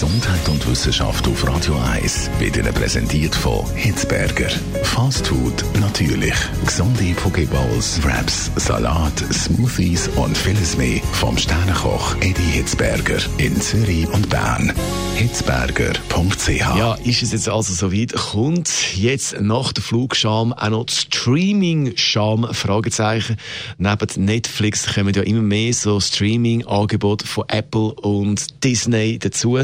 Gesundheit und Wissenschaft auf Radio 1 wird Ihnen präsentiert von Hitzberger. Fast Food natürlich. Gesunde Pokeballs, Wraps, Salat, Smoothies und vieles mehr vom Sternenkoch Eddie Hitzberger in Zürich und Bern. Hitzberger.ch Ja, ist es jetzt also soweit? Kommt jetzt nach der Flugscham auch noch Streaming-Scham? Fragezeichen. Neben Netflix kommen ja immer mehr so Streaming-Angebote von Apple und Disney dazu,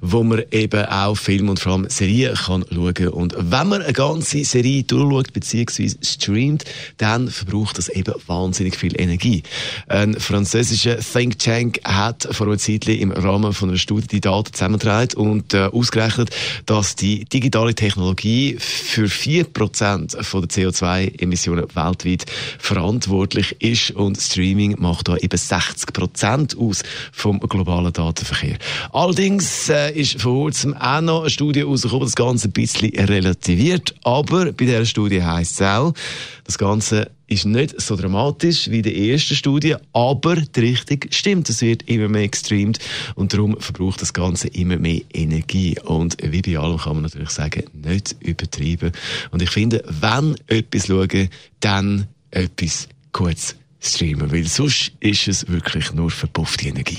wo man eben auch Filme und vor allem Serien kann schauen. Und wenn man eine ganze Serie durchschaut bzw. streamt, dann verbraucht das eben wahnsinnig viel Energie. Ein französischer Think Tank hat vor einer Zeit im Rahmen von einer Studie die Daten zusammengetragen und äh, ausgerechnet, dass die digitale Technologie für 4% von der CO2-Emissionen weltweit verantwortlich ist und Streaming macht da eben 60% aus vom globalen Datenverkehr. Allerdings äh, ist vor kurzem auch noch eine Studie herausgekommen, das Ganze ein bisschen relativiert, aber bei dieser Studie heisst es auch, das Ganze ist nicht so dramatisch wie die erste Studie, aber die Richtung stimmt. Es wird immer mehr gestreamt und darum verbraucht das Ganze immer mehr Energie. Und wie bei allem kann man natürlich sagen, nicht übertrieben. Und ich finde, wenn etwas schauen, dann etwas kurz streamen, weil sonst ist es wirklich nur verpuffte Energie.